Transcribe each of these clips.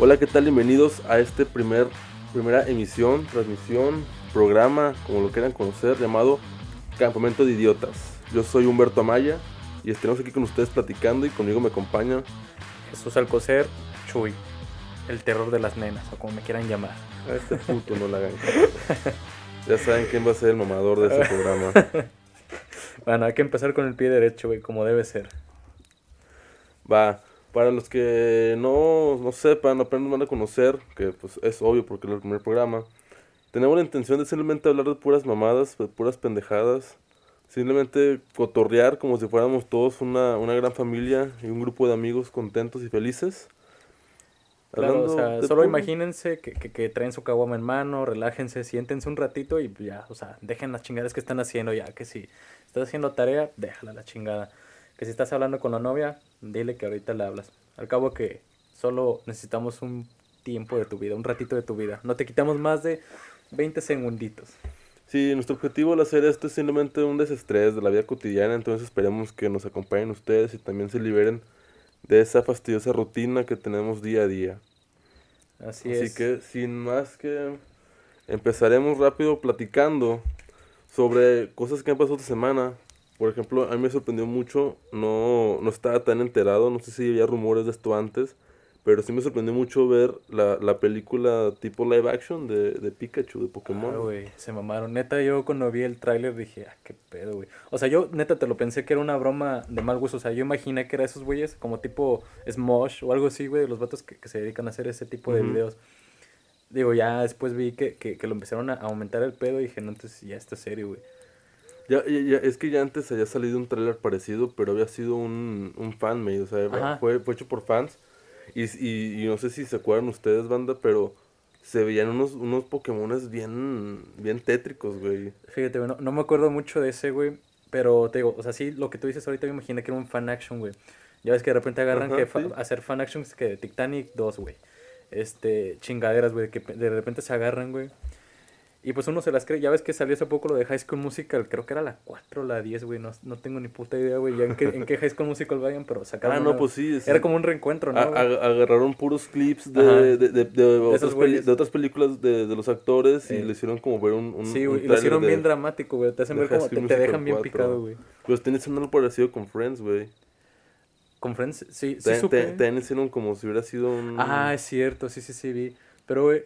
Hola, ¿qué tal? Bienvenidos a este primer, primera emisión, transmisión, programa, como lo quieran conocer, llamado Campamento de Idiotas. Yo soy Humberto Amaya y estaremos aquí con ustedes platicando y conmigo me acompaña Jesús Alcocer, Chuy, el terror de las nenas, o como me quieran llamar. a este puto, no la hagan. ya saben quién va a ser el mamador de ese programa. Bueno, hay que empezar con el pie derecho, güey, como debe ser. Va, para los que no, no sepan, apenas van a conocer, que pues es obvio porque es el primer programa, tenemos la intención de simplemente hablar de puras mamadas, de puras pendejadas, simplemente cotorrear como si fuéramos todos una, una gran familia y un grupo de amigos contentos y felices. Claro, o Hablando sea, de solo imagínense que, que, que traen su caguama en mano, relájense, siéntense un ratito y ya, o sea, dejen las chingadas que están haciendo ya, que si estás haciendo tarea, déjala la chingada. Que si estás hablando con la novia, dile que ahorita le hablas. Al cabo que solo necesitamos un tiempo de tu vida, un ratito de tu vida. No te quitamos más de 20 segunditos. Sí, nuestro objetivo al hacer esto es simplemente un desestrés de la vida cotidiana, entonces esperemos que nos acompañen ustedes y también se liberen de esa fastidiosa rutina que tenemos día a día. Así, Así es. que sin más que empezaremos rápido platicando sobre cosas que han pasado esta semana. Por ejemplo, a mí me sorprendió mucho, no, no estaba tan enterado, no sé si había rumores de esto antes, pero sí me sorprendió mucho ver la, la película tipo live action de, de Pikachu, de Pokémon. Ah, güey, se mamaron. Neta, yo cuando vi el tráiler dije, ah, qué pedo, güey. O sea, yo neta te lo pensé que era una broma de mal gusto. O sea, yo imaginé que era esos güeyes como tipo Smosh o algo así, güey, los vatos que, que se dedican a hacer ese tipo de Ujú. videos. Digo, ya después vi que, que, que lo empezaron a aumentar el pedo y dije, no, entonces ya está serio, güey. Ya, ya- ya- es que ya antes había salido un tráiler parecido, pero había sido un, un fanmade, o sea, fue, fue hecho por fans. Y, y, y no sé si se acuerdan ustedes, banda, pero se veían unos, unos Pokémones bien, bien tétricos, güey. Fíjate, güey, no, no me acuerdo mucho de ese, güey. Pero te digo, o sea, sí, lo que tú dices ahorita me imaginé que era un fan action, güey. Ya ves que de repente agarran Ajá, que sí. hacer fan actions que de Titanic 2, güey. Este, chingaderas, güey, que de repente se agarran, güey. Y pues uno se las cree. Ya ves que salió hace poco lo de High School Musical, creo que era la 4 o la 10, güey. No, no tengo ni puta idea, güey, ya en qué, en qué High School Musical vayan, pero sacaron. Ah, no, una- pues sí. sí. Era como un reencuentro, ¿no? A- güey? a- agarraron puros clips de, de, de, de otras peli- otras películas de, de los actores y le hicieron como ver un, un sí, güey, y lo hicieron bien dramático, güey. Te hacen ver como te, dejan bien 4. picado, güey. Pues tiene algo parecido con Friends, güey. Con Friends, sí, sí También hicieron como si hubiera sido un... Ah, es cierto, sí, sí, sí, vi. Pero, güey,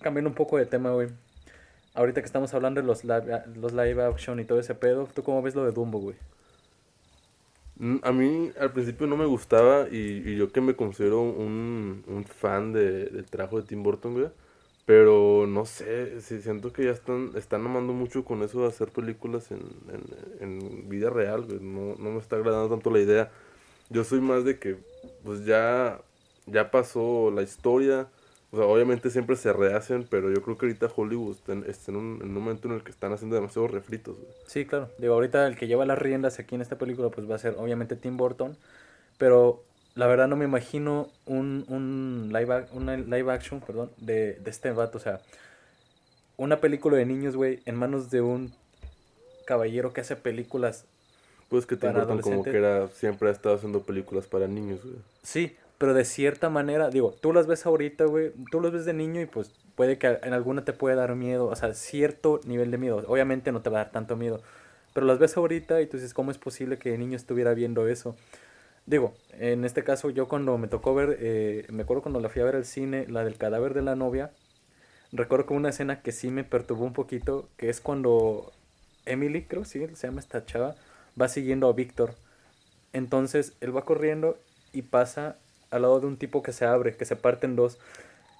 cambiando un poco de tema, güey. Ahorita que estamos hablando de los live, los action y todo ese pedo, ¿tú cómo ves lo de Dumbo, güey? Mm, A mí al principio no me gustaba y, yo que me considero un, fan de, del trabajo de Tim Burton, güey. Pero no sé, sí, siento que ya están, están amando mucho con eso de hacer películas en vida real, güey. No, no me está agradando tanto la idea. Yo soy más de que, pues ya, ya pasó la historia. O sea, obviamente siempre se rehacen, pero yo creo que ahorita Hollywood está en, está en un, en un momento en el que están haciendo demasiados refritos, güey. Sí, claro. Digo, ahorita el que lleva las riendas aquí en esta película, pues va a ser obviamente Tim Burton. Pero la verdad no me imagino un, un live, una live action, perdón, de, de este vato. O sea, una película de niños, güey, en manos de un caballero que hace películas Pues que Tim Burton como adolescentes. que era, siempre ha estado haciendo películas para niños, güey. Sí, pero de cierta manera, digo, tú las ves ahorita, güey, tú las ves de niño y pues puede que en alguna te puede dar miedo, o sea, cierto nivel de miedo. Obviamente no te va a dar tanto miedo, pero las ves ahorita y tú dices, ¿cómo es posible que de niño estuviera viendo eso? Digo, en este caso yo cuando me tocó ver, eh, me acuerdo cuando la fui a ver al cine, la del cadáver de la novia, recuerdo que una escena que sí me perturbó un poquito, que es cuando Emily, creo sí, se llama esta chava, va siguiendo a Víctor. Entonces él va corriendo y pasa al lado de un tipo que se abre, que se parte en dos.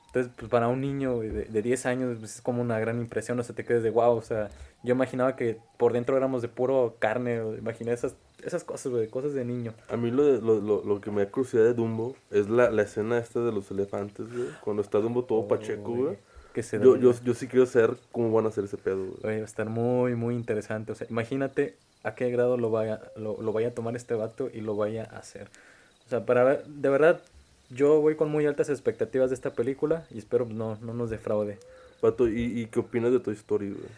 Entonces, pues para un niño de, de 10 años pues, es como una gran impresión, o sea, te quedas de wow, o sea, yo imaginaba que por dentro éramos de puro carne, o imaginé esas, esas cosas, güey, cosas de niño. A mí lo, de- lo, lo, lo que me da curiosidad de Dumbo es la, la escena esta de los elefantes, güey. Cuando está Dumbo todo Oh, pacheco, güey. Que se Yo, yo, yo sí quiero saber cómo van a hacer ese pedo, güey. Va a estar muy, muy interesante. O sea, imagínate a qué grado lo vaya, lo, lo vaya a tomar este vato y lo vaya a hacer. O sea, para ver, de verdad, yo voy con muy altas expectativas de esta película y espero no, no nos defraude. Pato, ¿y, ¿y qué opinas de Toy Story, güey?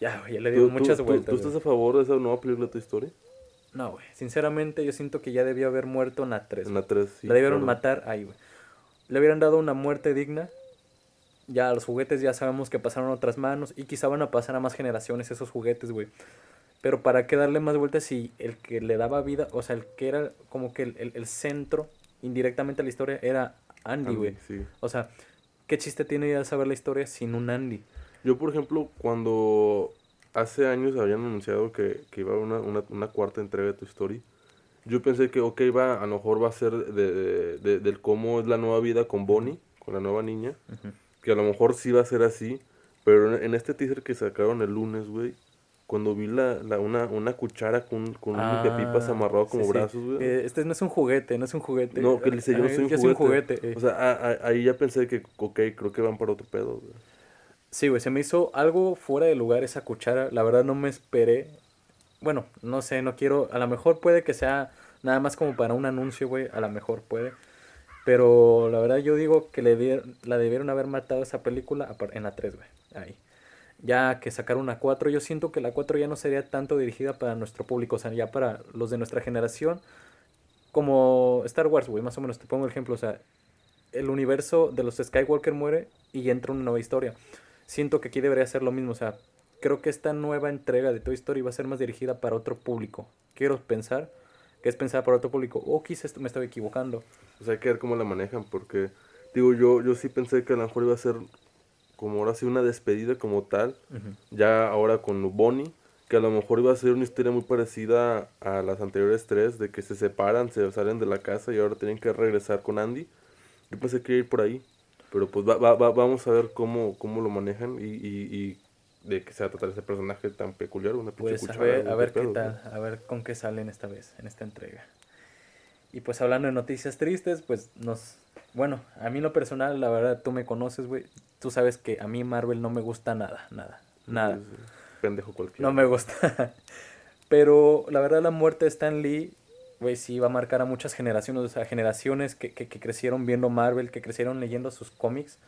Ya, güey, ya le digo ¿Tú, muchas tú- tú- vueltas. ¿Tú güey. estás a favor de esa nueva película de Toy Story? No, güey. Sinceramente, yo siento que ya debió haber muerto en la 3. En la 3, sí. la debieron claro. matar ahí, güey. Le hubieran dado una muerte digna. Ya los juguetes ya sabemos que pasaron a otras manos y quizá van a pasar a más generaciones esos juguetes, güey. Pero para qué darle más vueltas si el que le daba vida, o sea, el que era como que el, el- el centro indirectamente a la historia era Andy, güey. sí. O sea, ¿qué chiste tiene ya saber la historia sin un Andy? Yo, por ejemplo, cuando hace años habían anunciado que, que iba a haber una, una, una cuarta entrega de tu Story, yo pensé que, ok, va, a lo mejor va a ser de, de- de- del cómo es la nueva vida con Bonnie, con la nueva niña, que a lo mejor sí va a ser así, pero en, en este teaser que sacaron el lunes, güey, cuando vi la, la- una, una cuchara con, con un limpiapipas Ah, amarrado como sí, brazos, güey. Eh, este no es un juguete, no es un juguete. No, que le dice, yo no Ay, soy un un juguete. eh. O sea, a- a- ahí ya pensé que, ok, creo que van para otro pedo, güey. Sí, güey, se me hizo algo fuera de lugar esa cuchara. La verdad no me esperé. Bueno, no sé, no quiero. A lo mejor puede que sea nada más como para un anuncio, güey. A lo mejor puede. Pero la verdad yo digo que le dier- la debieron haber matado esa película en la 3, güey. Ahí. Ya que sacaron una 4, yo siento que la 4 ya no sería tanto dirigida para nuestro público, o sea, ya para los de nuestra generación. Como Star Wars, güey, más o menos, te pongo el ejemplo, o sea, el universo de los Skywalker muere y entra una nueva historia. Siento que aquí debería ser lo mismo, o sea, creo que esta nueva entrega de Toy Story va a ser más dirigida para otro público. Quiero pensar que es pensada para otro público, o quizás me estoy equivocando. O sea, hay que ver cómo la manejan, porque, digo, yo, yo sí pensé que a lo mejor iba a ser como ahora sí una despedida como tal, ya ahora con Bonnie, que a lo mejor iba a ser una historia muy parecida a las anteriores tres, de que se separan, se salen de la casa y ahora tienen que regresar con Andy. Yo pensé que iba a ir por ahí, pero pues va, va- va- vamos a ver cómo, cómo lo manejan y, y, y de qué se va a tratar ese personaje tan peculiar, una Pues a ver, a ver qué pedo, tal, a ver con qué salen esta vez, en esta entrega. Y pues hablando de noticias tristes, pues nos... Bueno, a mí en lo personal, la verdad, tú me conoces, güey. Tú sabes que a mí Marvel no me gusta nada, nada, nada. Sí, sí, Pendejo cualquiera. No me gusta. Pero la verdad la muerte de Stan Lee, güey, sí va a marcar a muchas generaciones, o sea, generaciones que, que, que crecieron viendo Marvel, que crecieron leyendo sus cómics.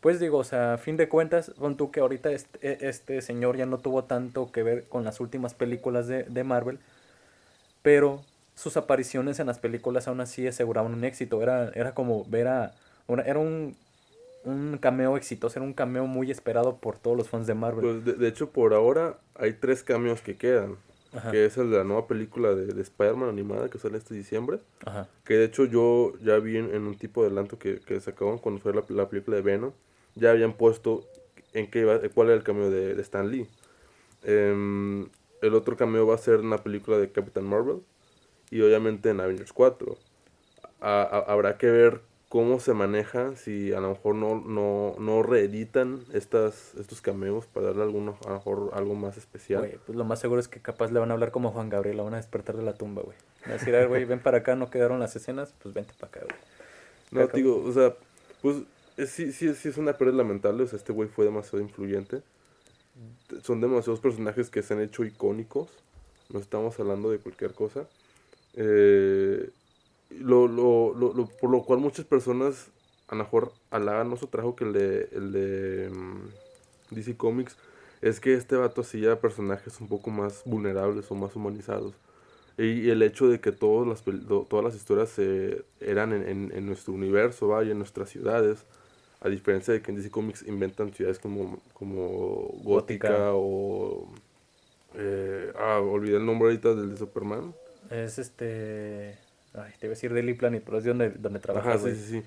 Pues digo, o sea, a fin de cuentas, pon tú que ahorita este, este señor ya no tuvo tanto que ver con las últimas películas de, de Marvel, pero sus apariciones en las películas aún así aseguraban un éxito. Era, era como ver a... una- era un, un cameo exitoso, era un cameo muy esperado por todos los fans de Marvel. Pues de, de hecho, por ahora hay tres cambios que quedan. Ajá, Que es el de la nueva película de, de Spider-Man animada que sale este diciembre. ajá. Que de hecho yo ya vi en, en un tipo de adelanto que, que sacaban cuando fue la, la película de Venom. Ya habían puesto en qué iba, cuál era el cambio de, de Stan Lee. Em, el otro cambio va a ser en la película de Captain Marvel. Y obviamente en Avengers 4. A- a- habrá que ver cómo se maneja, si a lo mejor no, no, no reeditan estas, estos cameos para darle alguno, a lo mejor algo más especial. Güey, pues lo más seguro es que capaz le van a hablar como Juan Gabriel, lo van a despertar de la tumba, güey. Van a decir, a ver, güey, ven para acá, no quedaron las escenas, pues vente para acá, güey. No, Acá- digo, o sea, pues es- sí, sí, sí es una pérdida lamentable, o sea, este güey fue demasiado influyente. Son demasiados personajes que se han hecho icónicos, no estamos hablando de cualquier cosa. Eh, lo, lo, lo, por lo cual muchas personas a lo mejor halagan su trabajo que el de, el de mm, DC Comics es que este vato hacía personajes un poco más vulnerables o más humanizados. Y el hecho de que todas las, todas las historias eh, eran en, en- en nuestro universo, vaya, en nuestras ciudades, a diferencia de que en DC Comics inventan ciudades como, como Gótica, Gótica. o... eh, ah, olvidé el nombre ahorita del de Superman. Es este... Ay, te iba a decir Daily Planet, pero es de donde, donde trabaja, Ajá, sí, sí, sí.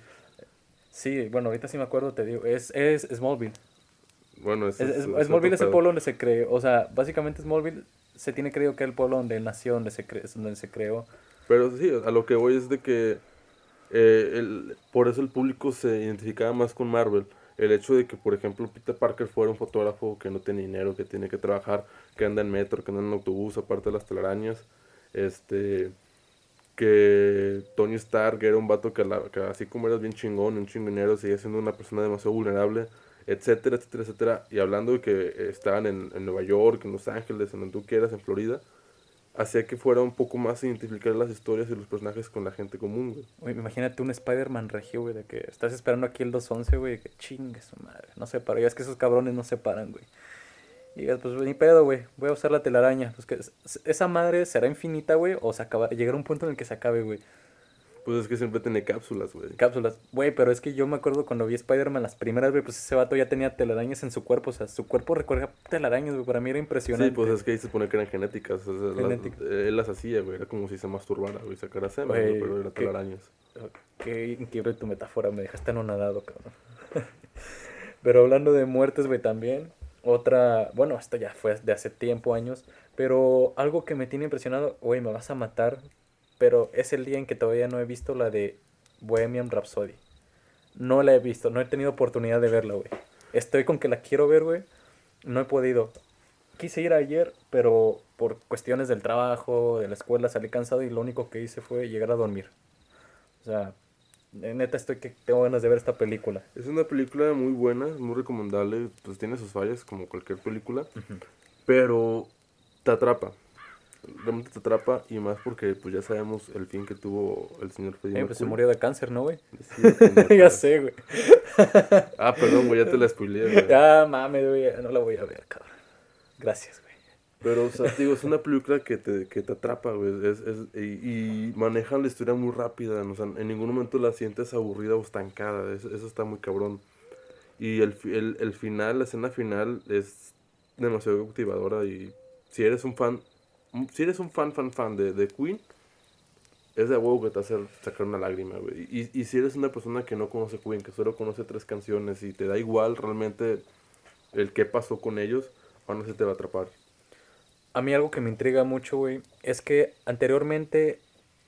Sí, bueno, ahorita sí me acuerdo, te digo, es, es Smallville. Bueno, es, Smallville es el pueblo donde se creó, o sea, básicamente Smallville se tiene creído que es el pueblo donde él nació, donde se, cre- donde se creó. Pero sí, a lo que voy es de que eh, el- por eso el público se identificaba más con Marvel. El hecho de que, por ejemplo, Peter Parker fuera un fotógrafo que no tiene dinero, que tiene que trabajar, que anda en metro, que anda en autobús, aparte de las telarañas. Este, que Tony Stark era un vato que, así como eras bien chingón, un chingonero, seguía siendo una persona demasiado vulnerable, etcétera, etcétera, etcétera. Y hablando de que estaban en, en Nueva York, en Los Ángeles, en donde tú quieras, en Florida, hacía que fuera un poco más identificar las historias y los personajes con la gente común. Güey, imagínate un Spider-Man regio, güey, de que estás esperando aquí el 211, güey, que chingue su madre. No se para, ya es que esos cabrones no se paran, güey. Y digas, pues ni pedo, güey, voy a usar la telaraña. Pues que es- esa madre será infinita, güey, o se acaba, llegará un punto en el que se acabe, güey. Pues es que siempre tiene cápsulas, güey. Cápsulas. Güey, pero es que yo me acuerdo cuando vi Spider-Man las primeras, güey, pues ese vato ya tenía telarañas en su cuerpo. O sea, su cuerpo recorría telarañas, güey. Para mí era impresionante. Sí, pues es que ahí se supone que eran genéticas. o sea, las- Genéticas. él las hacía, güey. Era como si se masturbara, güey. Sacara semen, güey, pero era qué- telarañas. Qué increíble tu metáfora, me dejaste anonadado, cabrón. pero hablando de muertes, güey, también. Otra, bueno, esto ya fue de hace tiempo, años. Pero algo que me tiene impresionado, güey, me vas a matar. Pero es el día en que todavía no he visto la de Bohemian Rhapsody. No la he visto, no he tenido oportunidad de verla, güey. Estoy con que la quiero ver, güey. No he podido. Quise ir ayer, pero por cuestiones del trabajo, de la escuela, salí cansado y lo único que hice fue llegar a dormir. O sea, neta estoy que tengo ganas de ver esta película. Es una película muy buena, muy recomendable. Pues tiene sus fallas, como cualquier película. Pero te atrapa. Realmente te atrapa. Y más porque, pues ya sabemos el fin que tuvo el señor Freddie Eh, pues se murió de cáncer, ¿no, güey? Sí, ya sé, güey. Ah, perdón, güey, ya te la spoileé, güey. Ya, mames, güey, no la voy a ver, cabrón. Gracias, güey. Pero, o sea, digo, es una película que te, que te atrapa, güey. Es, es, y, y manejan la historia muy rápida. O sea, en ningún momento la sientes aburrida o estancada. Eso, está muy cabrón. Y el, el, el final, la escena final, es demasiado cautivadora. Y si eres un fan, si eres un fan, fan, fan de, de Queen, es de huevo que te hace sacar una lágrima, güey. Y, y si eres una persona que no conoce Queen, que solo conoce tres canciones y te da igual realmente el qué pasó con ellos, aún así te va a atrapar. A mí algo que me intriga mucho, güey, es que anteriormente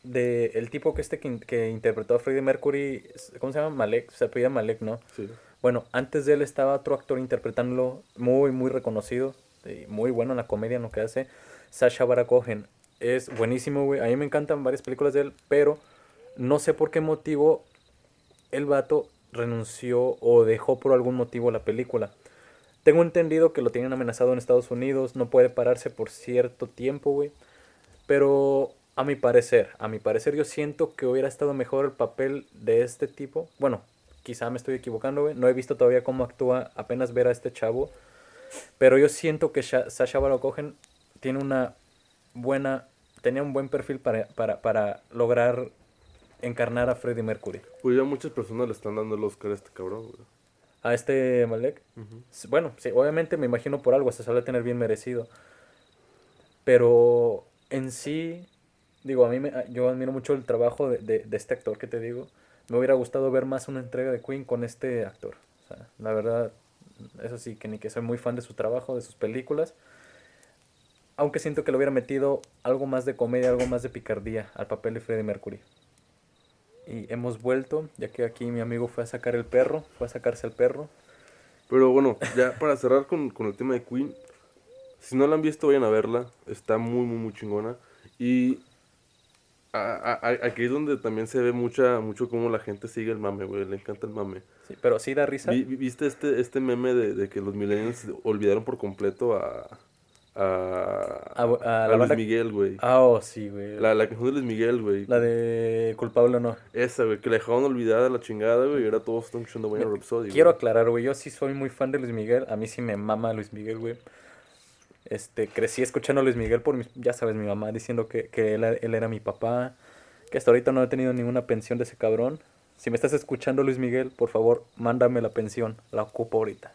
de el tipo que este que, in- que interpretó a Freddie Mercury, ¿cómo se llama? Malek, se apellida Malek, ¿no? Sí. Bueno, antes de él estaba otro actor interpretándolo muy, muy reconocido y muy bueno en la comedia en lo que hace, Sasha Baron Cohen. Es buenísimo, güey. A mí me encantan varias películas de él, pero no sé por qué motivo el vato renunció o dejó por algún motivo la película. Tengo entendido que lo tienen amenazado en Estados Unidos, no puede pararse por cierto tiempo, güey. Pero a mi parecer, a mi parecer yo siento que hubiera estado mejor el papel de este tipo. Bueno, quizá me estoy equivocando, güey. No he visto todavía cómo actúa, apenas ver a este chavo. Pero yo siento que Sha- Sasha Baron Cohen tiene una buena, tenía un buen perfil para, para, para lograr encarnar a Freddie Mercury. Pues ya muchas personas le están dando el Oscar a este cabrón, güey. A este Malek. Bueno, sí, obviamente me imagino por algo, se suele tener bien merecido. Pero en sí, digo, a mí me, yo admiro mucho el trabajo de, de- de este actor que te digo. Me hubiera gustado ver más una entrega de Queen con este actor. O sea, la verdad, eso sí, que ni que soy muy fan de su trabajo, de sus películas. Aunque siento que le hubiera metido algo más de comedia, algo más de picardía al papel de Freddie Mercury. Y hemos vuelto, ya que aquí mi amigo fue a sacar el perro, fue a sacarse el perro. Pero bueno, ya para cerrar con, con el tema de Queen, si no la han visto, vayan a verla. Está muy, muy, muy chingona. Y a- a- a- aquí es donde también se ve mucha, mucho cómo la gente sigue el mame, güey. Le encanta el mame. Sí, pero sí da risa. Vi- vi- ¿Viste este, este meme de, de que los millennials olvidaron por completo a, a, A- a a la Luis banda- Miguel, güey? Ah, oh, sí, güey. La, La, la canción de Luis Miguel, güey. de culpable o no. Esa, güey, que la dejaron olvidada la chingada, güey, y ahora todos están escuchando Bohemian Rhapsody. Quiero aclarar, güey, yo sí soy muy fan de Luis Miguel. A mí sí me mama Luis Miguel, güey. Este, crecí escuchando a Luis Miguel por, mi- ya sabes, mi mamá diciendo que, que él, él era mi papá. Que hasta ahorita no he tenido ninguna pensión de ese cabrón. Si me estás escuchando, Luis Miguel, por favor, mándame la pensión. La ocupo ahorita.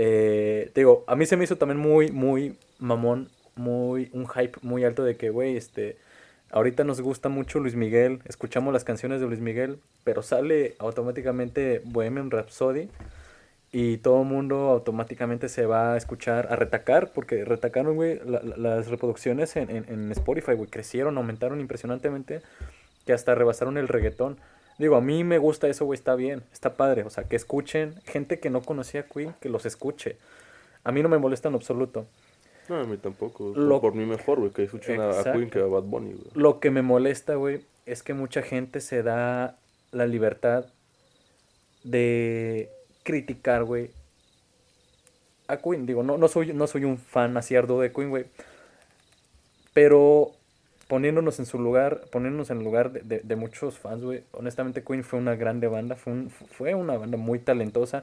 Eh, te digo, a mí se me hizo también muy, muy mamón, muy, un hype muy alto de que, güey, este, ahorita nos gusta mucho Luis Miguel, escuchamos las canciones de Luis Miguel, pero sale automáticamente Bohemian Rhapsody y todo el mundo automáticamente se va a escuchar, a retacar, porque retacaron, güey, la- la- las reproducciones en, en, en Spotify, güey, crecieron, aumentaron impresionantemente, que hasta rebasaron el reggaetón. Digo, a mí me gusta eso, güey, está bien, está padre. O sea, que escuchen gente que no conocía a Queen, que los escuche. A mí no me molesta en absoluto. No, a mí tampoco. Lo- Por mí mejor, güey, que escuchen a, a. Queen que a Bad Bunny, güey. Lo que me molesta, güey, es que mucha gente se da la libertad de criticar, güey, a Queen. Digo, no, no, soy, no soy un fan así arduo de Queen, güey. Pero poniéndonos en su lugar, poniéndonos en el lugar de, de- de muchos fans, güey. Honestamente, Queen fue una grande banda, fue, un- fue una banda muy talentosa.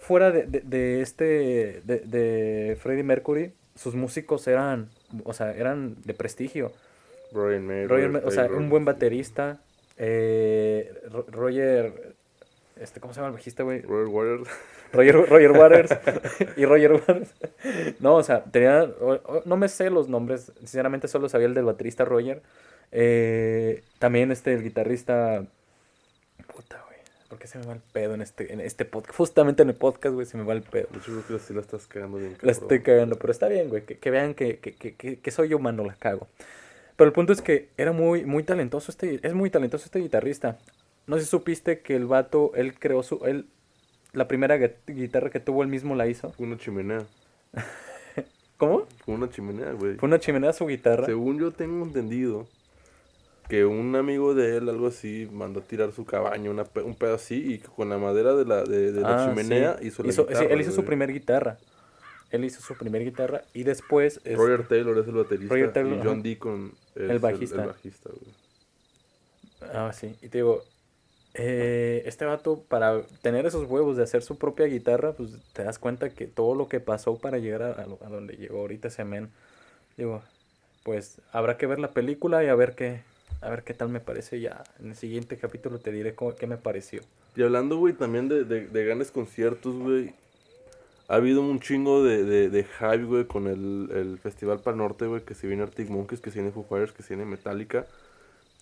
fuera de, de, este, de, de Freddie Mercury, sus músicos eran, o sea, eran de prestigio. Brian May, Roger, Roger o sea, un buen baterista. eh, Ro- Roger, este, ¿cómo se llama el bajista, güey? Roger Waters. Roger, Roger Waters y Roger Waters. No, o sea, tenía, no me sé los nombres, sinceramente solo sabía el del baterista Roger. Eh, también este, el guitarrista, puta, güey, ¿por qué se me va el pedo en este, en este podcast? Justamente en el podcast, güey, se me va el pedo. Hecho, creo que sí la estás cagando bien. La cabrón. estoy cagando, pero está bien, güey, que, que vean que, que, que, que- que soy humano, la cago. Pero el punto es que era muy, muy talentoso este, es muy talentoso este guitarrista. No sé si supiste que el vato, él creó su, él, la primera gui- guitarra que tuvo él mismo la hizo. Fue una chimenea. ¿Cómo? Fue una chimenea, güey. Fue una chimenea su guitarra. Según yo tengo entendido que un amigo de él, algo así, mandó a tirar su cabaña, una un pedo así, y con la madera de la, de, de la Ah, chimenea sí. hizo la Hizo- sí, guitarra, él hizo su primer guitarra. Él hizo su primer guitarra y después es- Roger Taylor es el baterista Roger Taylor, y John. Deacon es El bajista. El, bajista, güey. Ah, sí. Y te digo, eh, este vato, para tener esos huevos de hacer su propia guitarra, pues te das cuenta que todo lo que pasó para llegar a, a lo- donde llegó ahorita ese men, digo, pues habrá que ver la película y a ver qué, a ver qué tal me parece ya. En el siguiente capítulo te diré cómo- qué me pareció. Y hablando, güey, también de, de, de grandes conciertos, güey. Ha habido un chingo de, de, de hype, güey, con el, el Festival Pal Norte, güey, que se viene Arctic Monkeys, que se viene Foo Fighters, que se viene Metallica.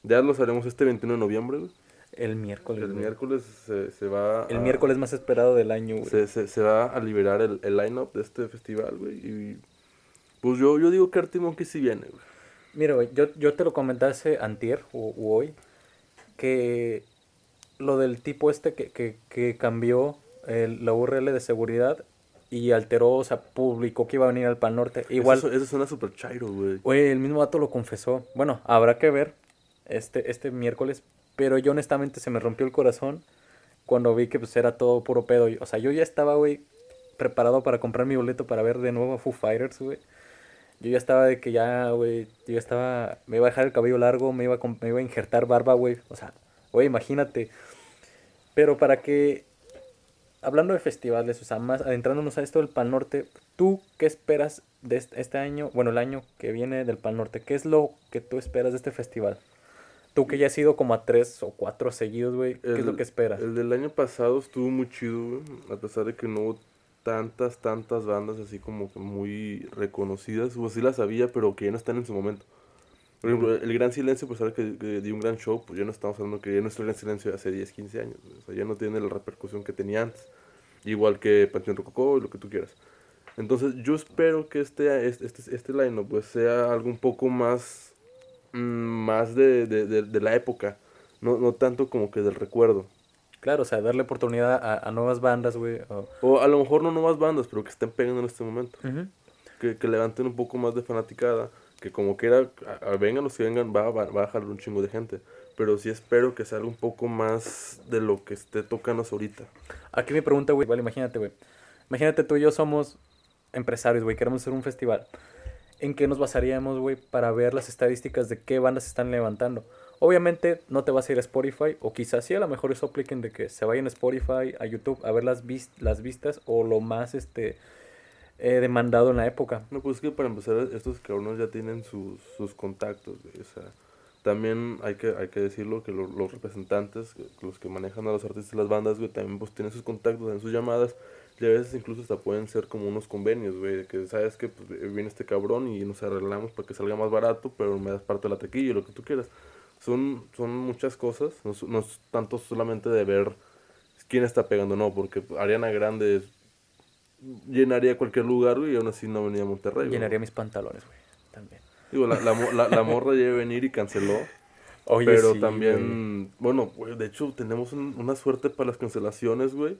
Ya los haremos este 21 de noviembre, güey. El miércoles. El güey. miércoles se, se va El a- miércoles más esperado del año, güey. se, se, se va a liberar el, el line-up de este festival, güey. Y pues yo, yo digo que Arctic Monkeys sí viene, güey. Mira, güey, yo, yo te lo comenté hace antier o u hoy, que lo del tipo este que, que, que cambió el- la URL de seguridad y alteró, o sea, publicó que iba a venir al Pal Norte. Igual, Eso, eso suena súper chairo, güey. güey, el mismo vato lo confesó. Bueno, habrá que ver este, este miércoles, pero yo honestamente se me rompió el corazón cuando vi que pues era todo puro pedo. O sea, yo ya estaba, güey, preparado para comprar mi boleto para ver de nuevo a Foo Fighters, güey. Yo ya estaba de que ya, güey, yo estaba, me iba a dejar el cabello largo, me iba a, me iba a injertar barba, güey. O sea, güey, imagínate. Pero para que, hablando de festivales, o sea, más adentrándonos a esto del Pal Norte, ¿tú qué esperas de este, año, bueno, el año que viene del Pal Norte? ¿Qué es lo que tú esperas de este festival? Tú que ya has ido como a tres o cuatro seguidos, güey, ¿qué es lo El- que esperas? El del año pasado estuvo muy chido, güey. A pesar de que no hubo tantas, tantas bandas así como que muy reconocidas. O sí las había, pero que ya no están en su momento. Por ejemplo, el Gran Silencio, pues ahora que, que dio un gran show, pues ya no estamos hablando que ya nuestro Gran Silencio de hace 10, 15 años. O sea, ya no tiene la repercusión que tenía antes. Igual que Panteón Rococó y lo que tú quieras. Entonces, yo espero que este, este, este, este line pues sea algo un poco más, más de, de, de, de la época. No, no tanto como que del recuerdo. Claro, o sea, darle oportunidad a, a nuevas bandas, güey. o- O a lo mejor no nuevas bandas, pero que estén pegando en este momento. Que, que levanten un poco más de fanaticada. Que como quiera, a- a- vengan los que vengan, va, va, va a jalar un chingo de gente. Pero sí espero que salga un poco más de lo que esté tocando ahorita. Aquí mi pregunta, güey, igual imagínate, güey. Imagínate tú y yo somos empresarios, güey, queremos hacer un festival. ¿En qué nos basaríamos, güey, para ver las estadísticas de qué bandas están levantando? Obviamente no te vas a ir a Spotify, o quizás sí, a lo mejor eso apliquen de que se vayan a Spotify, a YouTube, a ver las, vis- las vistas o lo más este eh, demandado en la época. No, pues es que para empezar, estos cabrones ya tienen sus, sus contactos, güey, O sea, también hay que, hay que decirlo que lo- los representantes, los que manejan a los artistas y las bandas, güey, también pues tienen sus contactos en sus llamadas. Y a veces incluso hasta pueden ser como unos convenios, güey, de que sabes que pues, viene este cabrón y nos arreglamos para que salga más barato, pero me das parte de la taquilla lo que tú quieras. Son, son muchas cosas, no, no es tanto solamente de ver quién está pegando, no, porque Ariana Grande llenaría cualquier lugar, güey, y aún así no venía a Monterrey. güey. Llenaría mis pantalones, güey, también. Digo, la, la, la, la morra ya iba a venir y canceló. Oye, pero sí, güey. también, bueno, güey, de hecho tenemos un- una suerte para las cancelaciones, güey.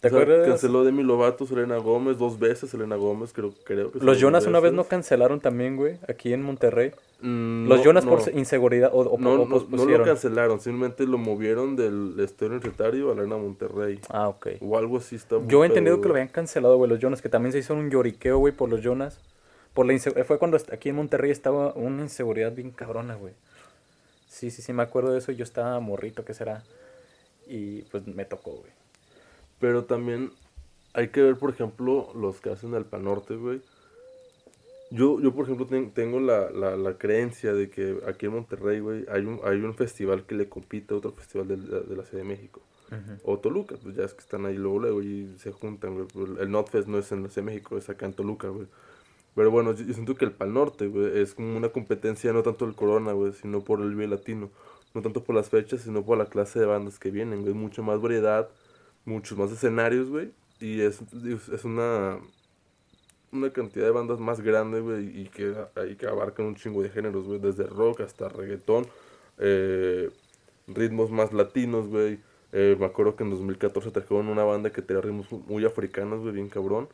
¿Te O sea, acuerdas? Canceló Demi Lovato, Selena Gómez, dos veces Selena Gómez, creo, creo que Los Jonas una vez no cancelaron también, güey, aquí en Monterrey. Mm, Los no, Jonas por no. inseguridad o, o, No, o no, no pospusieron. lo cancelaron, simplemente lo movieron del Estadio Universitario a la Arena Monterrey. Ah, ok. O algo así está. Yo he entendido pedo, que lo habían cancelado, güey, los Jonas, que también se hizo un lloriqueo, güey, por los Jonas. Por la Fue cuando aquí en Monterrey estaba una inseguridad bien cabrona, güey. Sí, sí, sí, me acuerdo de eso. Yo estaba morrito, ¿qué será? Y pues me tocó, güey. Pero también hay que ver, por ejemplo, los que hacen el Panorte, güey. Yo, yo por ejemplo, ten- tengo la, la, la creencia de que aquí en Monterrey, güey, hay un, hay un festival que le compite a otro festival de, la- de la Ciudad de México. O Toluca, pues ya es que están ahí luego, luego y se juntan, güey. Pues, El Notfest no es en la Ciudad de México, es acá en Toluca, güey. Pero bueno, yo, yo siento que el Pal Norte, güey, es como una competencia no tanto del Corona, güey, sino por el Vive Latino. No tanto por las fechas, sino por la clase de bandas que vienen, güey. Mucha más variedad, muchos más escenarios, güey. Y es, es una, una cantidad de bandas más grande, güey, y que, y que abarcan un chingo de géneros, güey. Desde rock hasta reggaetón, eh, ritmos más latinos, güey. Eh, me acuerdo que en 2014 trajeron una banda que tenía ritmos muy africanos, güey, bien cabrón.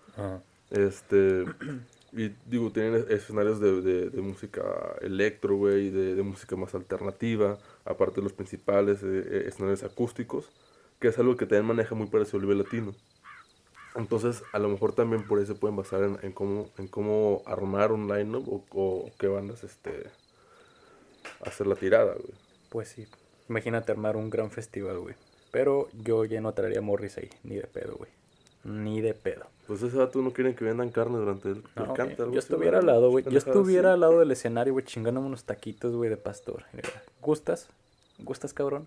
Este. Y digo, tienen escenarios de, de, de música electro, güey, de, de música más alternativa, aparte de los principales eh, escenarios acústicos, que es algo que también maneja muy parecido nivel latino. Entonces, a lo mejor también por eso se pueden basar en, en cómo, en cómo armar un line-up o, o qué bandas este, hacer la tirada, güey. Pues sí. Imagínate armar un gran festival, güey. Pero yo ya no traería a Morris ahí. Ni de pedo, güey. Ni de pedo. Pues ese vato no quieren que vendan carne durante el, el No, canta, algo yo estuviera al lado, güey. Yo estuviera así. al lado del escenario, güey, chingándome unos taquitos, güey, de pastor. ¿Gustas? ¿Gustas, cabrón?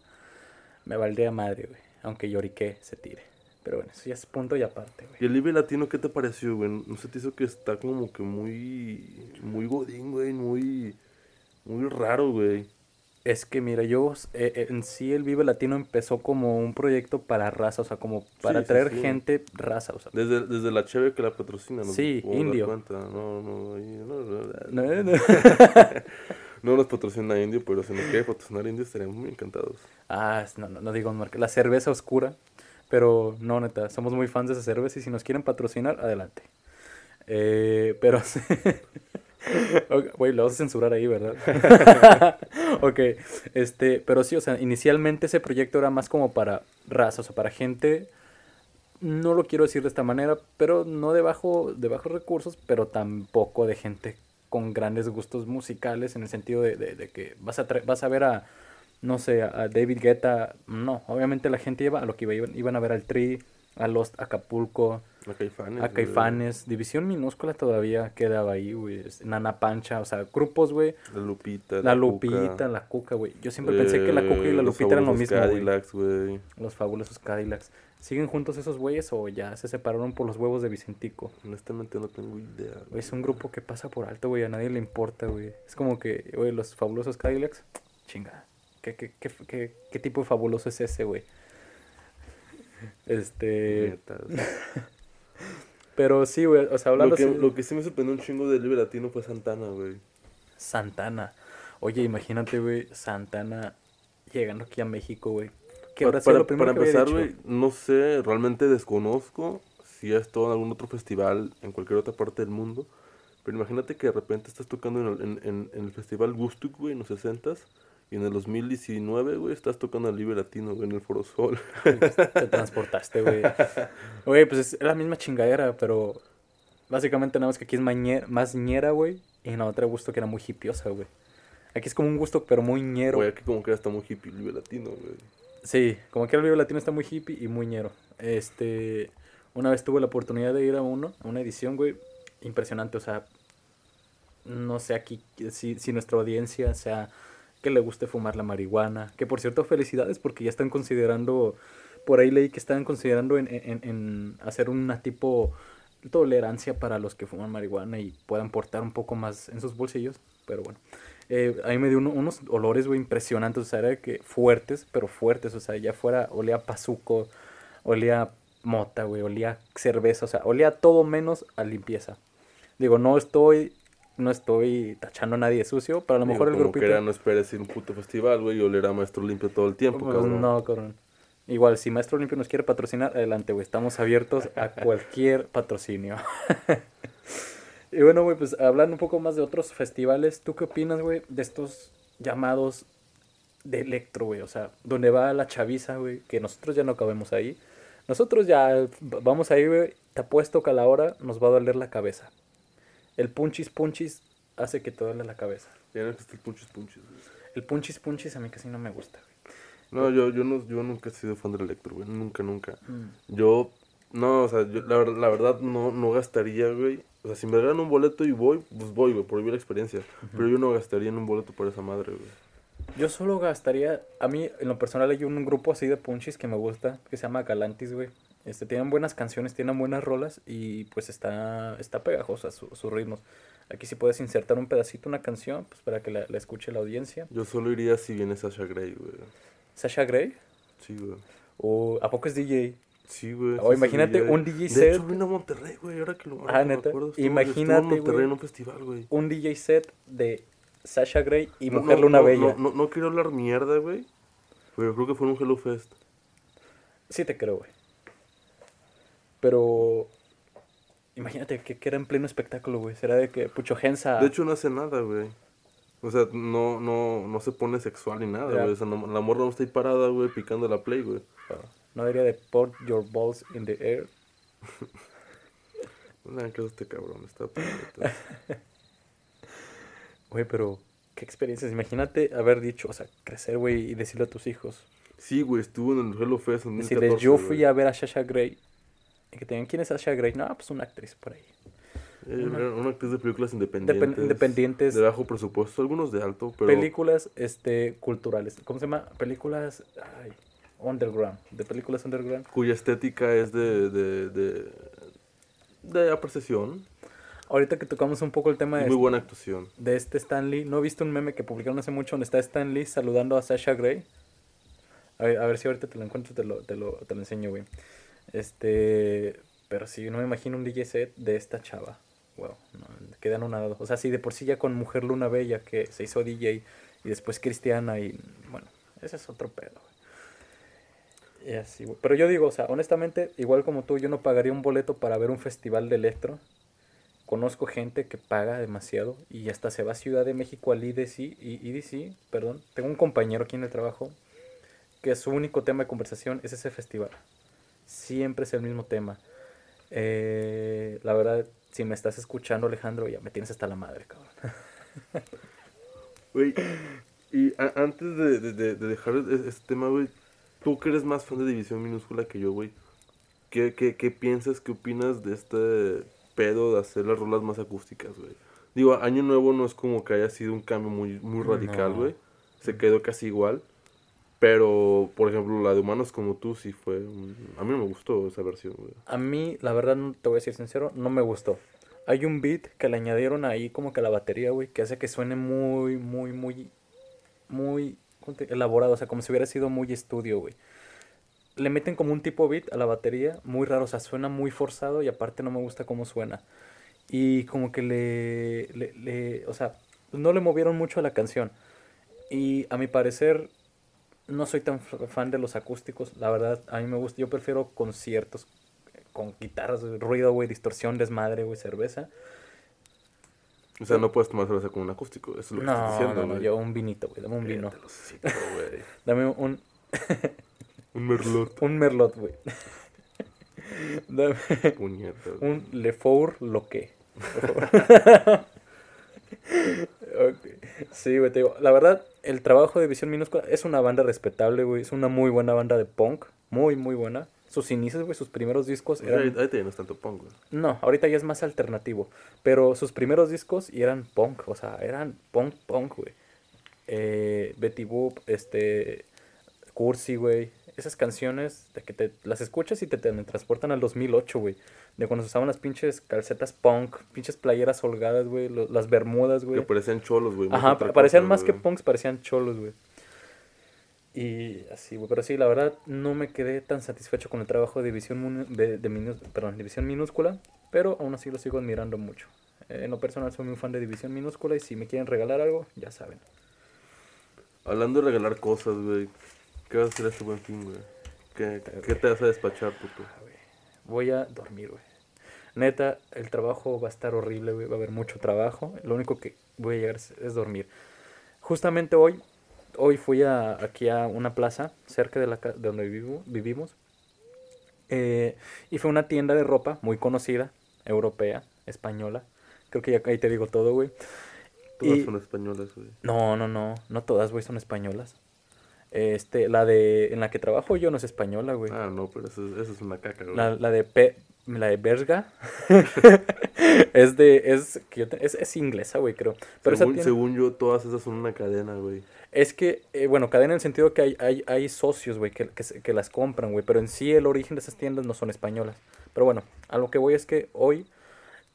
Me valdría madre, güey. Aunque lloriqué se tire. Pero bueno, eso ya es punto y aparte, güey. ¿Y el Vive Latino qué te pareció, güey? ¿No se te hizo que está como que muy. muy godín, güey? Muy. muy raro, güey. Es que, mira, yo eh, eh, en sí el Vive Latino empezó como un proyecto para raza, o sea, como para Sí, traer sí. gente raza, o sea. Desde, desde la cheve que la patrocina, ¿no? Sí, indio. No, no, no, no, No, no. no nos patrocina Indio, pero si nos quiere patrocinar Indio estaríamos muy encantados. Ah, no, no, no digo marca. La cerveza oscura. Pero no, neta, somos muy fans de esa cerveza y si nos quieren patrocinar, adelante. Eh, pero Güey, lo vas a censurar ahí, ¿verdad? ok, este, pero sí, o sea, inicialmente ese proyecto era más como para raza, o para gente, no lo quiero decir de esta manera, pero no de, bajo, de bajos recursos, pero tampoco de gente con grandes gustos musicales, en el sentido de, de- de que vas a, vas a ver a, no sé, a David Guetta, no, obviamente la gente iba a lo que iba, iban, iban a ver al Tri, a Lost Acapulco, A Caifanes. a güey. Caifanes, División Minúscula todavía quedaba ahí, güey, es- Nana Pancha, o sea, grupos, güey, La Lupita. la Cuca, Lupita, la Cuca, güey, yo siempre pensé que la Cuca y la eh, los Lupita eran lo mismo, güey, Cadillacs, güey. los fabulosos Cadillacs, ¿siguen juntos esos güeyes o ya se separaron por los huevos de Vicentico? Honestamente no tengo idea. Güey, es un grupo que pasa por alto, güey, a nadie le importa, güey. Es como que, güey, los fabulosos Cadillacs, chinga. ¿Qué, qué, qué, qué, qué tipo de fabuloso es ese, güey? Este. Pero sí, güey, o sea, hablando Lo que, así- lo que sí me sorprendió un chingo del Libre Latino fue Santana, güey. Santana. Oye, imagínate, güey, Santana llegando aquí a México, güey. ¿Qué Pa- habrá sido para, lo primero para que empezar, güey, no sé, realmente desconozco si ha estado en algún otro festival en cualquier otra parte del mundo. Pero imagínate que de repente estás tocando en el, en, en- en el festival Gustuk, güey, en los 60s. Y en el 2019, güey, estás tocando el Libre Latino, güey, en el Foro Sol. Te transportaste, güey. Güey, pues es la misma chingadera, pero básicamente nada más que aquí es más ñera, güey. Y en la otra gusto que era muy hipiosa, güey. Aquí es como un gusto, pero muy ñero. Güey, aquí como que está muy hippie Libre Latino, güey. Sí, como que el video latino está muy hippie y muy ñero. Este, una vez tuve la oportunidad de ir a uno, a una edición, güey, impresionante, o sea, no sé aquí si, si nuestra audiencia sea que le guste fumar la marihuana, que por cierto felicidades porque ya están considerando, por ahí leí que están considerando en, en, en hacer una tipo tolerancia para los que fuman marihuana y puedan portar un poco más en sus bolsillos, pero bueno. Eh, ahí me dio uno- unos olores, güey, impresionantes, o sea, era que fuertes, pero fuertes, o sea, ya fuera, olía a pazuco, olía a mota, güey, olía a cerveza, o sea, olía todo menos a limpieza. Digo, no estoy, no estoy tachando a nadie de sucio, pero a lo Digo, mejor el como grupito... que era, no esperes ir a un puto festival, güey, y oler a Maestro Limpio todo el tiempo, Pues cabrón. no, cabrón. Igual, si Maestro Limpio nos quiere patrocinar, adelante, güey. Estamos abiertos a cualquier patrocinio. y bueno, güey, pues hablando un poco más de otros festivales, ¿tú qué opinas, güey, de estos llamados de electro, güey? O sea, donde va la chaviza, güey, que nosotros ya no cabemos ahí. Nosotros ya vamos ahí, güey, te apuesto que a la hora nos va a doler la cabeza. El punchis punchis hace que te duele la cabeza. Ya no existe el punchis punchis, güey. El punchis punchis a mí casi no me gusta, güey. No, yo, yo, no, yo nunca he sido fan del electro, güey. Nunca, nunca. Mm. Yo No, o sea, yo la, la verdad no, no gastaría, güey. O sea, si me regalan un boleto y voy, pues voy, güey, por vivir la experiencia. Pero yo no gastaría en un boleto por esa madre, güey. Yo solo gastaría, a mí en lo personal hay un grupo así de punchis que me gusta, que se llama Galantis, güey. Este, tienen buenas canciones, tienen buenas rolas y pues está, está pegajosa su- sus ritmos. Aquí sí puedes insertar un pedacito, una canción, pues para que la, la escuche la audiencia. Yo solo iría si viene Sasha Grey, güey. Sasha Grey, Sí, güey. o ¿a poco es DJ? Sí, güey. O imagínate un de- DJ De set. hecho, vino a Monterrey, güey, ahora que lo ahora Ah, que ¿neta? acuerdo, estuvo- Imagínate, en Monterrey güey. en un festival, güey. Un DJ set de Sasha Grey y No, Mujer no, Luna no, Bella. No, no, quiero hablar mierda, güey. Pero creo que fue en un Hello Fest. Sí te creo, güey. Pero imagínate que, que era en pleno espectáculo, güey. Será de que Pucho Gensa... De hecho, no hace nada, güey. O sea, no, no, no se pone sexual ni nada, güey. O sea, la morra no está ahí parada, güey, picando la play, güey. No diría de put your balls in the air. No a este cabrón, está. Güey, pero qué experiencias. Imagínate haber dicho, o sea, crecer, güey, y decirle a tus hijos. Sí, güey, estuvo en el Hello Fest en Decirles, 2014, yo fui a ver a Sasha Grey. Y que te digan, ¿quién es Sasha Grey? No, pues una actriz por ahí. Eh, una actriz de películas Depen- independientes. independientes. De bajo presupuesto, algunos de alto, pero... Películas este, culturales. ¿Cómo se llama? Películas... Ay, underground. De películas underground. Cuya estética es de... de, de, de apreciación. Ahorita que tocamos un poco el tema de, muy buena actuación. de este Stan Lee, ¿no viste un meme que publicaron hace mucho donde está Stan Lee saludando a Sasha Grey? A ver, a ver si ahorita te lo encuentro, te lo, te lo, te lo enseño, güey. Este, pero sí, no me imagino un DJ set de esta chava. Wow, no, quedan anonadado. O sea, sí, de por sí ya con Mujer Luna Bella que se hizo DJ y después Cristiana y bueno, ese es otro pedo, güey. Así. Pero yo digo, o sea, honestamente, igual como tú, yo no pagaría un boleto para ver un festival de electro. Conozco gente que paga demasiado y hasta se va a Ciudad de México al IDC, IDC, perdón. Tengo un compañero aquí en el trabajo que su único tema de conversación es ese festival. Siempre es el mismo tema. Eh, la verdad, si me estás escuchando, Alejandro, ya me tienes hasta la madre, cabrón. Güey, y antes de, de, de- de dejar e- este tema, güey, tú que eres más fan de División Minúscula que yo, güey, ¿qué, qué, qué piensas, qué opinas de este pedo de hacer las rolas más acústicas, güey? Digo, Año Nuevo no es como que haya sido un cambio muy, muy radical, No. güey. Se quedó casi igual. Pero, por ejemplo, la de Humanos como tú sí fue... un- A mí no me gustó esa versión, güey. A mí, la verdad, no te voy a decir sincero, no me gustó. Hay un beat que le añadieron ahí como que a la batería, güey, que hace que suene muy, muy, muy, muy ¿cómo te- elaborado, o sea, como si hubiera sido muy estudio, güey. Le meten como un tipo beat a la batería, muy raro, o sea, suena muy forzado y aparte no me gusta cómo suena. Y como que le, le, le- o sea, no le movieron mucho a la canción. Y a mi parecer, no soy tan fan de los acústicos, la verdad, a mí me gusta, yo prefiero conciertos eh, con guitarras, ruido, güey, distorsión, desmadre, güey, cerveza. O sea, no puedes tomar cerveza con un acústico. Eso es lo que estás diciendo, no, no, yo un vinito, güey, dame un vino. Hocico, güey. Dame un, Un merlot. un merlot, güey. Dame Puñeta, un Lefour Loque. por favor. Ok. Sí, güey, te digo, la verdad, el trabajo de Visión Minúscula es una banda respetable, güey, es una muy buena banda de punk, muy, muy buena. Sus inicios, güey, sus primeros discos eran... ahí te no es tanto punk, güey. No, ahorita ya es más alternativo. Pero sus primeros discos y eran punk, o sea, eran punk, punk, güey. Eh, Betty Boop, este, Cursi, güey. Esas canciones de que te las escuchas y te, te transportan al 2008, güey. De cuando se usaban las pinches calcetas punk, pinches playeras holgadas, güey. Las bermudas, güey. Que parecían cholos, güey. Ajá, parecían cosa, más que punks, parecían cholos, güey. Y así, güey. Pero sí, la verdad, no me quedé tan satisfecho con el trabajo de División, de, de Minús- perdón, División Minúscula, pero aún así lo sigo admirando mucho. Eh, en lo personal soy muy fan de División Minúscula y si me quieren regalar algo, ya saben. Hablando de regalar cosas, güey. ¿Qué vas a hacer este buen fin, güey? ¿Qué, ¿Qué te vas a despachar, puto? Ah. Voy a dormir, güey. Neta, el trabajo va a estar horrible, güey. Va a haber mucho trabajo. Lo único que voy a llegar es, es dormir. Justamente hoy, hoy fui a, aquí a una plaza cerca de, la, de donde vivo- vivimos. Eh, y fue una tienda de ropa muy conocida, europea, española. Creo que ya ahí te digo todo, güey. Todas Y- son españolas, güey. No, no, no. No todas, güey, son españolas. Este, la de, en la que trabajo yo no es española, güey. Ah, no, pero eso, es- eso es una caca, güey. La, la de Pe- la de Berga es de, es, que yo te- es, es inglesa, güey, creo. Pero según, según yo, todas esas son una cadena, güey. Es que, eh, bueno, cadena en el sentido que hay, hay, hay socios, güey, que, que, que las compran, güey. Pero en sí el origen de esas tiendas no son españolas. Pero bueno, a lo que voy es que hoy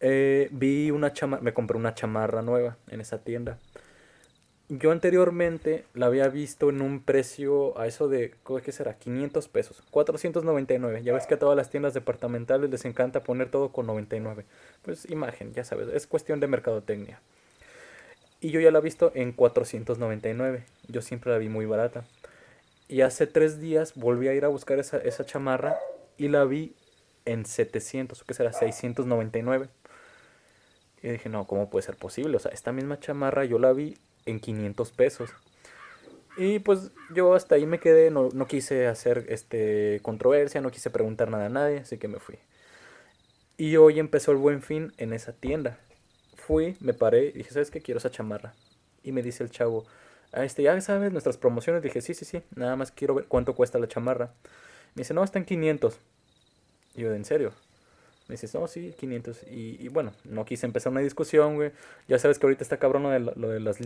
eh, vi una chamarra, me compré una chamarra nueva en esa tienda. Yo anteriormente la había visto en un precio a eso de, ¿qué será? 500 pesos. 499. Ya ves que a todas las tiendas departamentales les encanta poner todo con 99. Pues imagen, ya sabes, es cuestión de mercadotecnia. Y yo ya la he visto en 499. Yo siempre la vi muy barata. Y hace tres días volví a ir a buscar esa, esa chamarra y la vi en 700, o qué será, 699. Y dije, no, ¿cómo puede ser posible? O sea, esta misma chamarra yo la vi en 500 pesos. Y pues yo hasta ahí me quedé, no, no quise hacer este controversia, no quise preguntar nada a nadie, así que me fui. Y hoy empezó el buen fin en esa tienda. Fui, me paré y dije, ¿sabes qué? Quiero esa chamarra. Y me dice el chavo, "Ah, este, ya sabes, nuestras promociones. Dije, sí, sí, sí, nada más quiero ver cuánto cuesta la chamarra. Me dice, no, está en 500. Y yo, ¿en serio? Me dice, no, sí, 500. Y, y bueno, no quise empezar una discusión, güey. Ya sabes que ahorita está cabrón lo de, la- lo de las,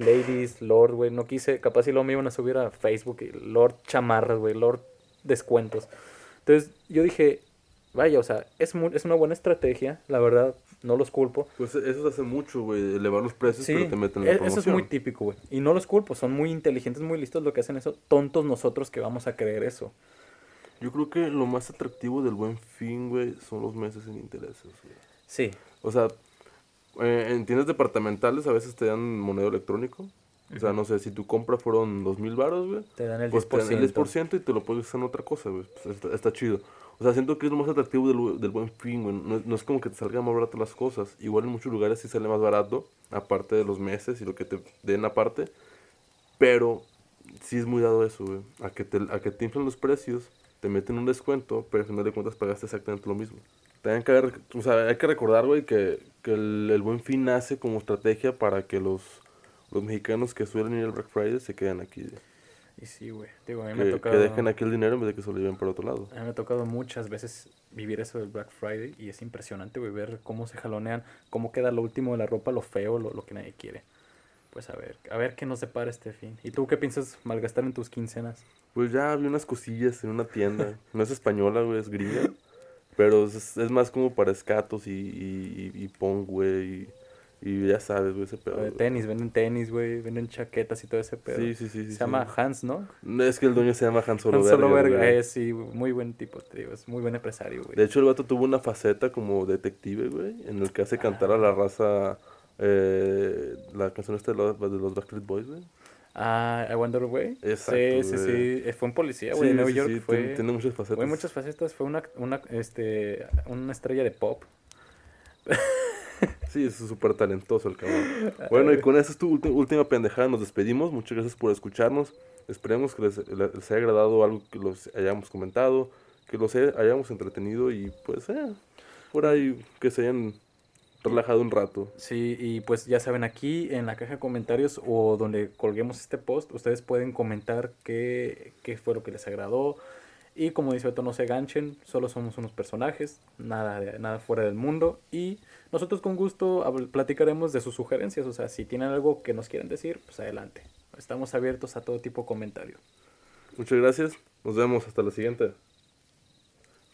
ladies, Lord, güey. No quise, capaz si lo me iban a subir a Facebook, Lord chamarras, güey, Lord descuentos. Entonces yo dije, vaya, o sea, es, mu- es una buena estrategia, la verdad, no los culpo. Pues eso se hace mucho, güey, elevar los precios, Sí, pero te meten la e- eso promoción. es muy típico, güey. Y no los culpo, son muy inteligentes, muy listos lo que hacen eso. Tontos nosotros que vamos a creer eso. Yo creo que lo más atractivo del buen fin, güey, son los meses sin intereses, güey. Sí, O sea, eh, en tiendas departamentales a veces te dan moneda electrónico. O sea, no sé, si tu compra fueron dos mil baros, güey, te dan el pues 10%. te dan el 10% y te lo puedes usar en otra cosa, güey. Pues está, está chido. O sea, siento que es lo más atractivo del, del buen fin, güey. No, es- no es como que te salgan más barato las cosas. Igual en muchos lugares sí sale más barato, aparte de los meses y lo que te den aparte. Pero sí es muy dado eso, güey. A que te, a que te inflan los precios, te meten un descuento, pero al final de cuentas pagaste exactamente lo mismo. También que o sea, hay que recordar, güey, que, que el, el buen fin nace como estrategia para que los, los mexicanos que suelen ir al Black Friday se queden aquí. Y sí, güey. Digo, a mí me ha Que, que tocado... dejen aquí el dinero en vez de que se lo lleven para otro lado. A mí me ha tocado muchas veces vivir eso del Black Friday y es impresionante, güey, ver cómo se jalonean, cómo queda lo último de la ropa, lo feo, lo, lo que nadie quiere. Pues a ver, a ver qué nos depara este fin. ¿Y tú qué piensas malgastar en tus quincenas? Pues ya vi unas cosillas en una tienda. No es española, güey, es gringa. Pero es, es más como para escatos y, y, y, y punk, güey. Y, y ya sabes, güey, ese pedo. De güey. tenis, venden tenis, güey, venden chaquetas y todo ese pedo. Sí, sí, sí. sí, se llama sí. Hans, ¿no? No, Es que el dueño se llama Hans Verga. Solo Verga, güey. eh, sí, muy buen tipo, te digo, es muy buen empresario, güey. De hecho, el vato tuvo una faceta como detective, güey, en el que hace cantar a la raza eh, la canción esta de los, de los Backstreet Boys, güey. Ah, I Wonder Way. Exacto, Sí, sí, sí. eh, Fue un policía, güey, de Nueva sí, York. sí, fue... tiene, muchas facetas. Fue muchas facetas, fue una, una, este, una estrella de pop. Sí, es súper talentoso el cabrón. Bueno, y con esa es tu última pendejada. Nos despedimos. Muchas gracias por escucharnos. Esperemos que les, les haya agradado algo que los hayamos comentado, que los hayamos entretenido y pues, eh, por ahí que se hayan relajado un rato. Sí, y pues ya saben, aquí en la caja de comentarios o donde colguemos este post, ustedes pueden comentar qué, qué fue lo que les agradó. Y como dice Beto, no se ganchen, solo somos unos personajes, nada, de- nada fuera del mundo. Y nosotros con gusto platicaremos de sus sugerencias, o sea, si tienen algo que nos quieran decir, pues adelante. Estamos abiertos a todo tipo de comentario. Muchas gracias. Nos vemos hasta la siguiente.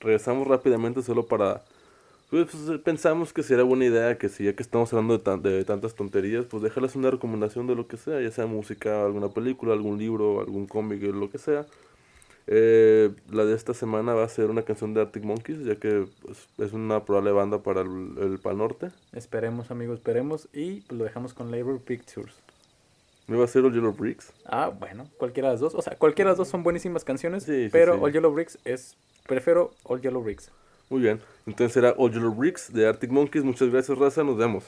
Regresamos rápidamente solo para... pues, pues, pensamos que sería buena idea que si ya que estamos hablando de, tan- de tantas tonterías, pues dejarles una recomendación de lo que sea, ya sea música, alguna película, algún libro, algún cómic, lo que sea. Eh, la de esta semana va a ser una canción de Arctic Monkeys, ya que pues, es una probable banda para el, el Pal Norte. Esperemos, amigos, esperemos. Y pues, lo dejamos con Labor Pictures. Me va a ser All Yellow Bricks. Ah, bueno, cualquiera de las dos. O sea, cualquiera de las dos son buenísimas canciones. Sí, sí, pero sí. All Yellow Bricks es. Prefiero All Yellow Bricks. Muy bien. Entonces All Yellow Bricks de Arctic Monkeys. Muchas gracias, Raza. Nos vemos.